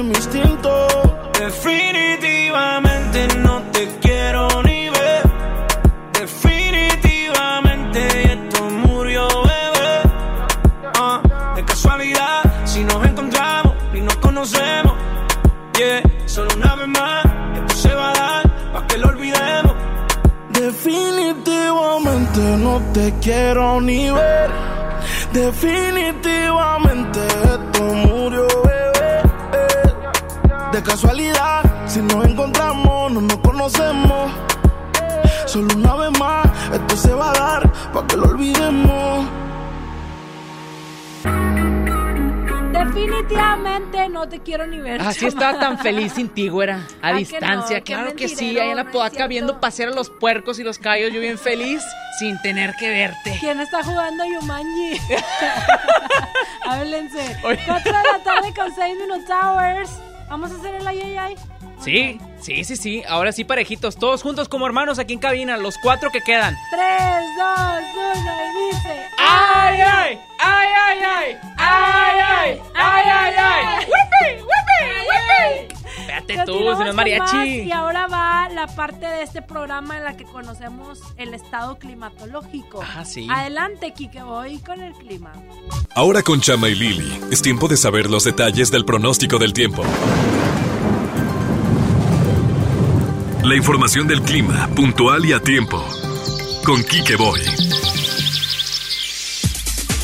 mi instinto. Definitivamente no te quiero ni ver. Definitivamente esto murió, bebé. Ah, de casualidad, si nos encontramos y nos conocemos. Yeah, solo una vez más, esto se va a dar para que lo olvidemos. Definitivamente no te quiero ni ver. Definitivamente esto murió, casualidad, si nos encontramos, no nos conocemos. Solo una vez más, esto se va a dar para que lo olvidemos. Definitivamente no te quiero ni ver. Así estaba tan feliz sin ti, güera. A Ay, que distancia, no, claro que sí. Ahí en la podaca viendo pasear a los puercos y los callos, yo bien feliz, sin tener que verte. ¿Quién está jugando Yumanji? Háblense. 4 de la tarde con 6 minutos hours. Vamos a hacer el ay, ay, ay. Sí, sí, sí, sí. Ahora sí, parejitos, todos juntos como hermanos aquí en cabina, los cuatro que quedan. 3, 2, 1 y dice. ¡Ay, ay! ¡Ay, ay, ay! ¡Ay, ay! ¡Ay, ay, ay! Espérate tú, Continuamos señor mariachi. más, Y ahora va la parte de este programa en la que conocemos el estado climatológico. Ah, sí. Adelante, Kike, voy con el clima. Ahora con Chama y Lili, es tiempo de saber los detalles del pronóstico del tiempo. La información del clima, puntual y a tiempo. Con Quique Boy.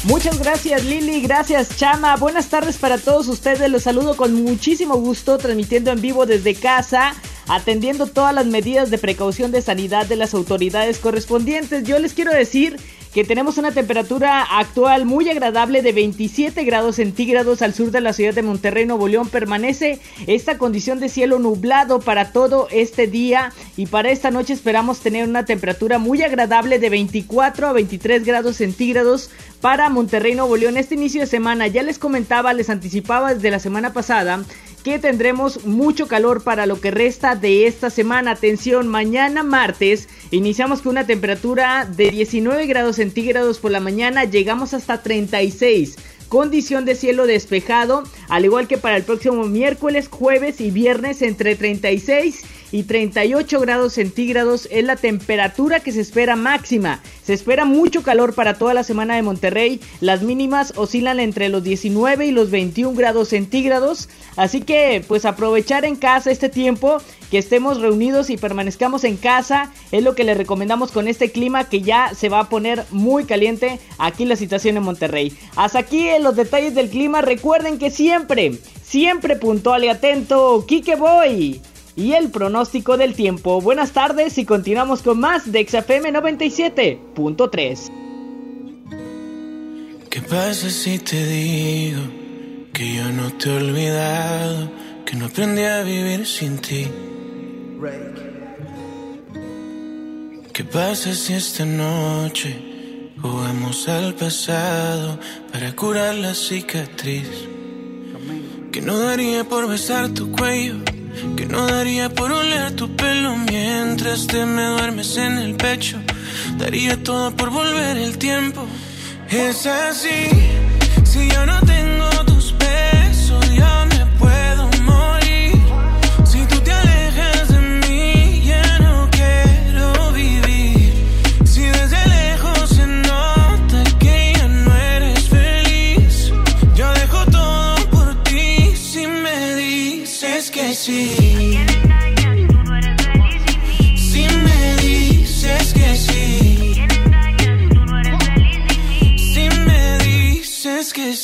Muchas gracias Lili, gracias Chama. Buenas tardes para todos ustedes. Los saludo con muchísimo gusto transmitiendo en vivo desde casa, atendiendo todas las medidas de precaución de sanidad de las autoridades correspondientes. Yo les quiero decir que tenemos una temperatura actual muy agradable de 27 grados centígrados al sur de la ciudad de Monterrey, Nuevo León. Permanece esta condición de cielo nublado para todo este día y para esta noche esperamos tener una temperatura muy agradable de 24 a 23 grados centígrados para Monterrey, Nuevo León. Este inicio de semana ya les comentaba, les anticipaba desde la semana pasada tendremos mucho calor para lo que resta de esta semana. Atención, mañana martes iniciamos con una temperatura de 19 grados centígrados por la mañana, llegamos hasta 36. Condición de cielo despejado, al igual que para el próximo miércoles, jueves y viernes entre 36 y 38 grados centígrados es la temperatura que se espera máxima. Se espera mucho calor para toda la semana de Monterrey. Las mínimas oscilan entre los 19 y los 21 grados centígrados. Así que pues aprovechar en casa este tiempo que estemos reunidos y permanezcamos en casa es lo que les recomendamos con este clima que ya se va a poner muy caliente aquí la situación en Monterrey. Hasta aquí en los detalles del clima. Recuerden que siempre, siempre puntual y atento. Kike Boy y el pronóstico del tiempo. Buenas tardes y continuamos con más de XFM 97.3. ¿Qué pasa si te digo que yo no te he olvidado, que no aprendí a vivir sin ti? ¿Qué pasa si esta noche jugamos al pasado para curar la cicatriz? Que no daría por besar tu cuello que no daría por oler tu pelo mientras te me duermes en el pecho. Daría todo por volver el tiempo. Es así, si yo no tengo tus besos, ya me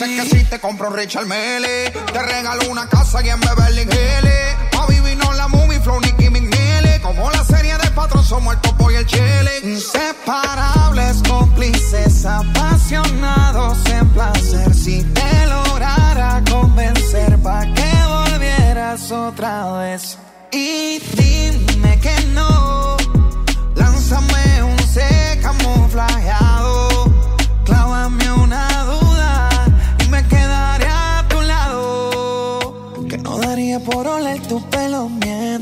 Si me que sí, te compro un Richard Mele. Te regalo una casa y en Beverly Hills. A vivir no la movie, flow, Nicky McNeely. Como la serie de patrón, somos el topo el chile. Inseparables, cómplices, apasionados en placer. Si te lograra convencer, pa' que volvieras otra vez. Y dime que no. Lánzame un C camuflajeado.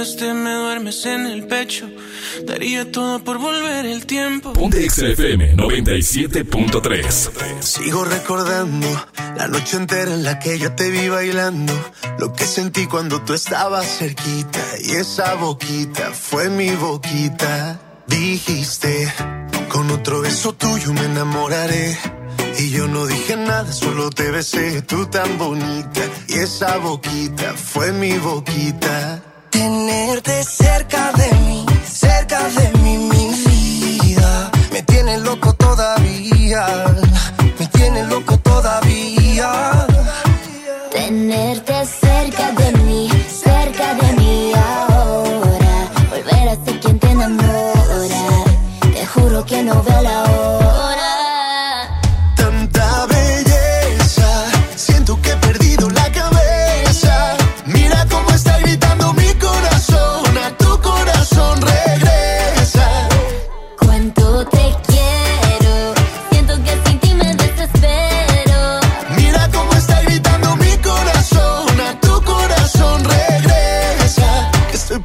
me duermes en el pecho. Daría todo por volver el tiempo. Ponte XFM 97.3. Sigo recordando la noche entera en la que yo te vi bailando. Lo que sentí cuando tú estabas cerquita. Y esa boquita fue mi boquita. Dijiste, con otro beso tuyo me enamoraré. Y yo no dije nada, solo te besé, tú tan bonita. Y esa boquita fue mi boquita. Tenerte cerca de mí, cerca de mí, mi vida. Me tiene loco todavía, me tiene loco todavía. Tenerte cerca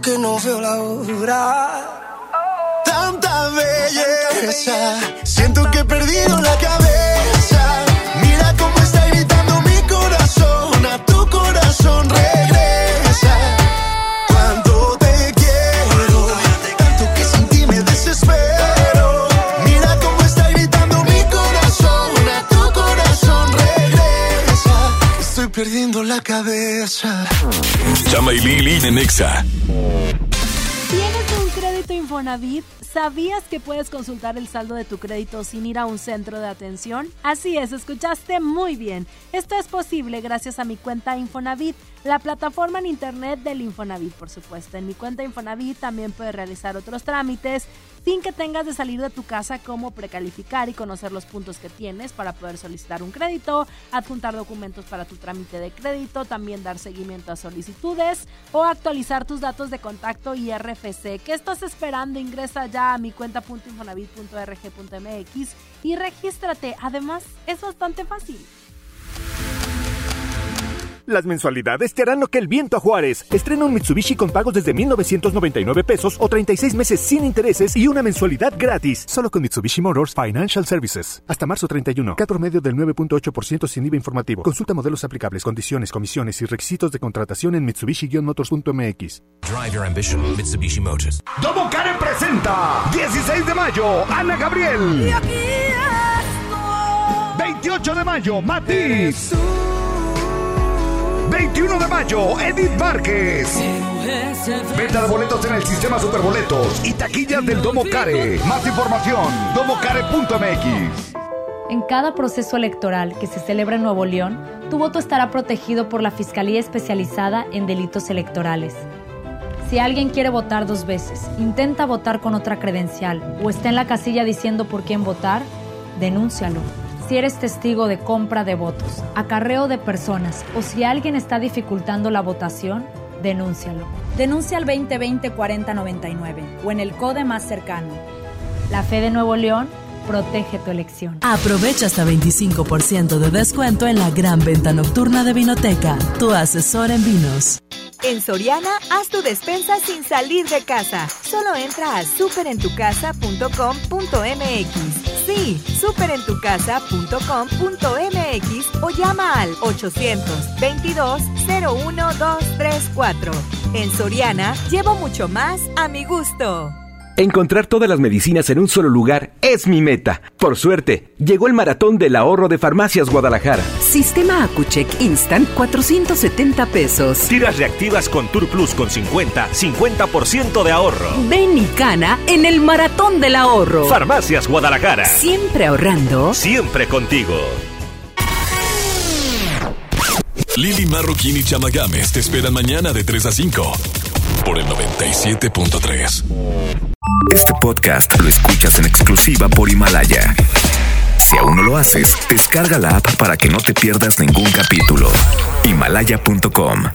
que no veo la hora. Tanta belleza, siento que he perdido la cabeza. La cabeza. Chama y Lili en Exa. ¿Tienes un crédito Infonavit? ¿Sabías que puedes consultar el saldo de tu crédito sin ir a un centro de atención? Así es, escuchaste muy bien. Esto es posible gracias a mi cuenta Infonavit, la plataforma en internet del Infonavit, por supuesto. En mi cuenta Infonavit también puedes realizar otros trámites sin que tengas de salir de tu casa como precalificar y conocer los puntos que tienes para poder solicitar un crédito, adjuntar documentos para tu trámite de crédito, también dar seguimiento a solicitudes o actualizar tus datos de contacto y RFC. ¿Qué estás esperando? Ingresa ya a mi cuenta.infonavit.rg.mx y regístrate. Además, es bastante fácil. Las mensualidades te harán lo que el viento a Juárez. Estrena un Mitsubishi con pagos desde 1,999 pesos o 36 meses sin intereses y una mensualidad gratis. Solo con Mitsubishi Motors Financial Services. Hasta marzo 31. Cat promedio del 9.8% sin IVA informativo. Consulta modelos aplicables, condiciones, comisiones y requisitos de contratación en Mitsubishi-motors.mx. Drive your ambition, Mitsubishi Motors. Domo Karen presenta 16 de mayo, Ana Gabriel. 28 de mayo, Matiz. 21 de mayo, Edith Márquez. Venta de boletos en el sistema Superboletos y taquillas del Domo Care. Más información, domocare.mx. En cada proceso electoral que se celebra en Nuevo León, tu voto estará protegido por la Fiscalía Especializada en Delitos Electorales. Si alguien quiere votar dos veces, intenta votar con otra credencial o está en la casilla diciendo por quién votar, denúncialo. Si eres testigo de compra de votos, acarreo de personas o si alguien está dificultando la votación, denúncialo. Denuncia al 2020-4099 o en el CODE más cercano. La fe de Nuevo León protege tu elección. Aprovecha hasta 25% de descuento en la gran venta nocturna de Vinoteca, tu asesor en vinos. En Soriana, haz tu despensa sin salir de casa. Solo entra a superentucasa.com.mx. Sí, superentucasa.com.mx o llama al 822-01-234. En Soriana, llevo mucho más a mi gusto. Encontrar todas las medicinas en un solo lugar es mi meta. Por suerte, llegó el maratón del ahorro de Farmacias Guadalajara. Sistema Acucheck Instant 470 pesos. Tiras reactivas con Tour Plus con 50, 50% de ahorro. Ven y cana en el maratón del ahorro. Farmacias Guadalajara. Siempre ahorrando. Siempre contigo. Lili Marroquín y Chama Games te esperan mañana de 3 a 5 por el 97.3. Este podcast lo escuchas en exclusiva por Himalaya. Si aún no lo haces, descarga la app para que no te pierdas ningún capítulo. Himalaya.com